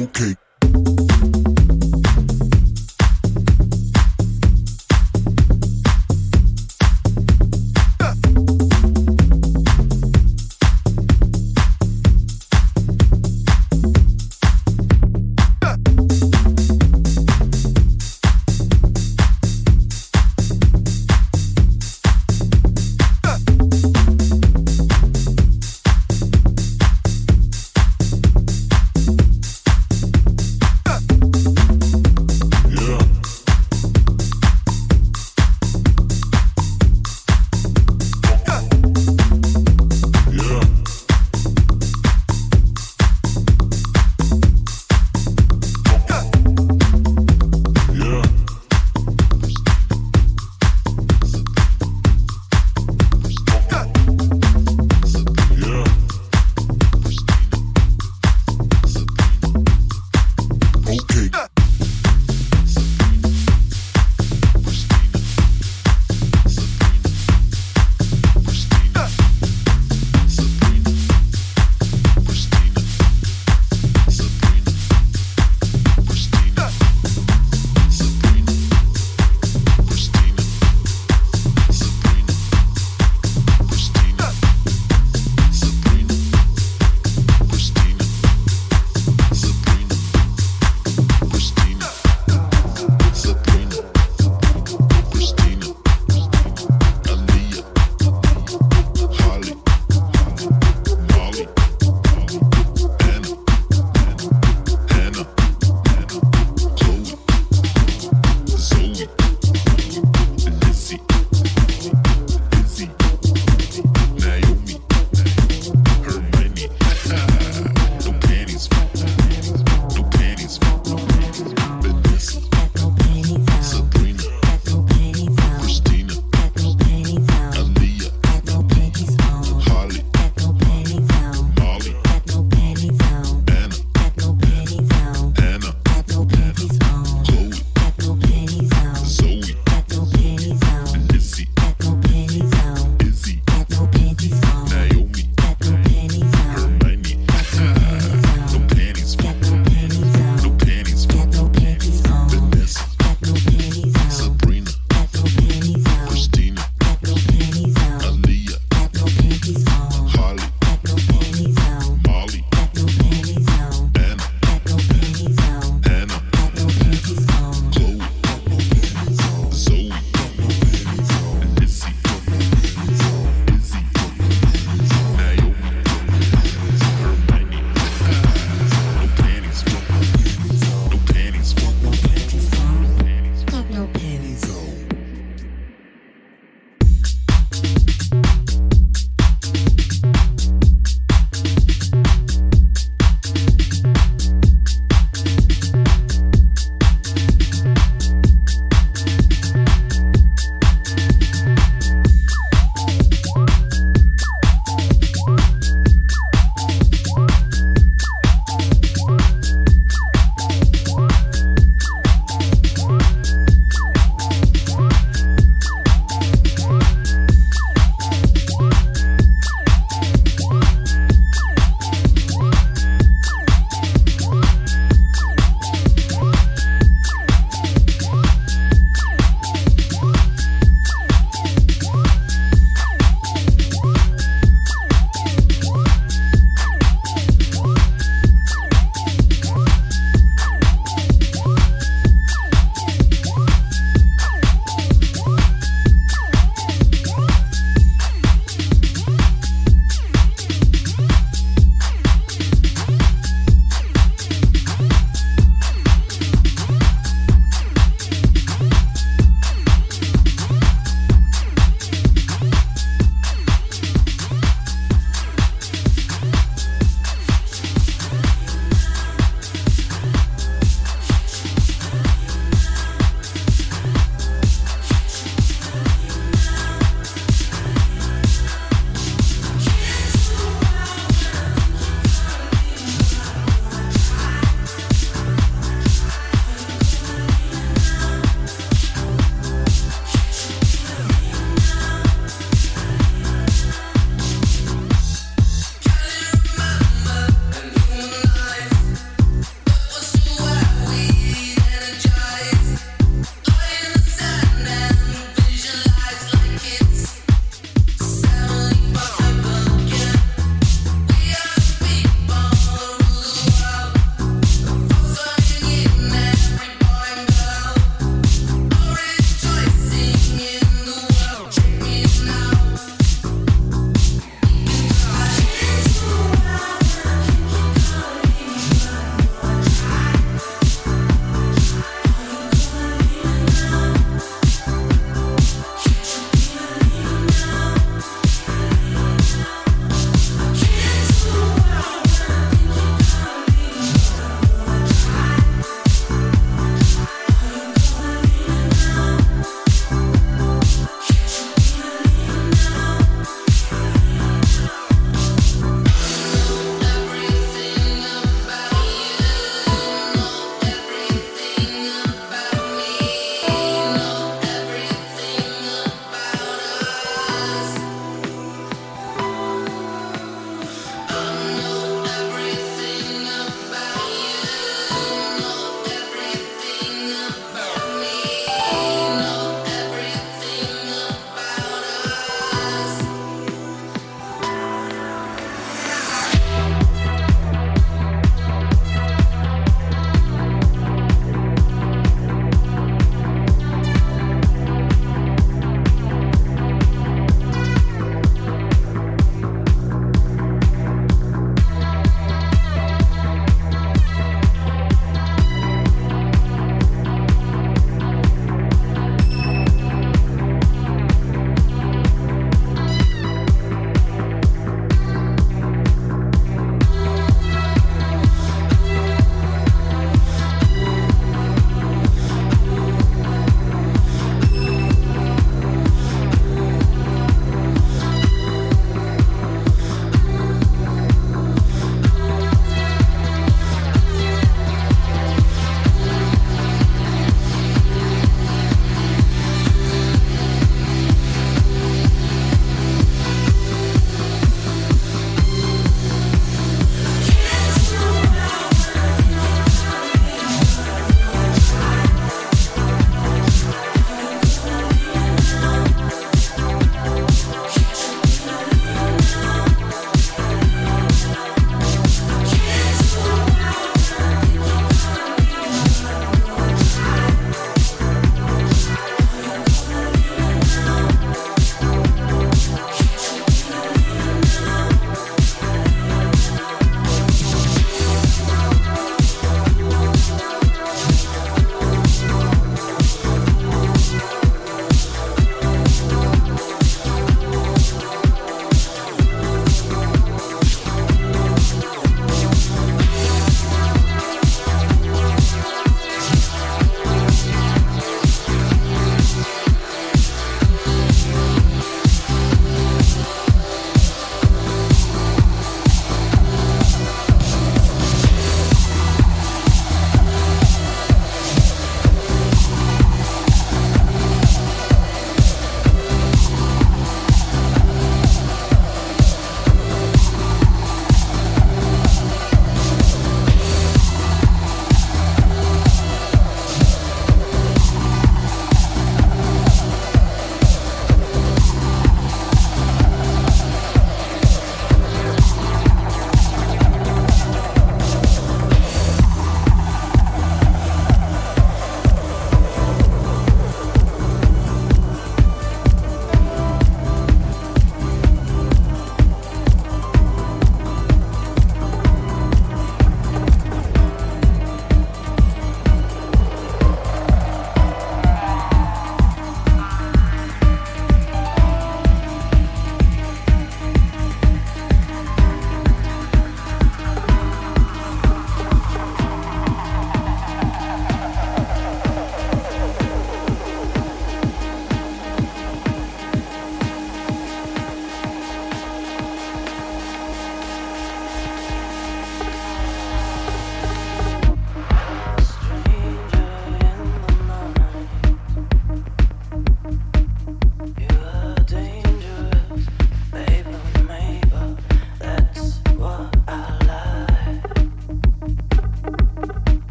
Okay.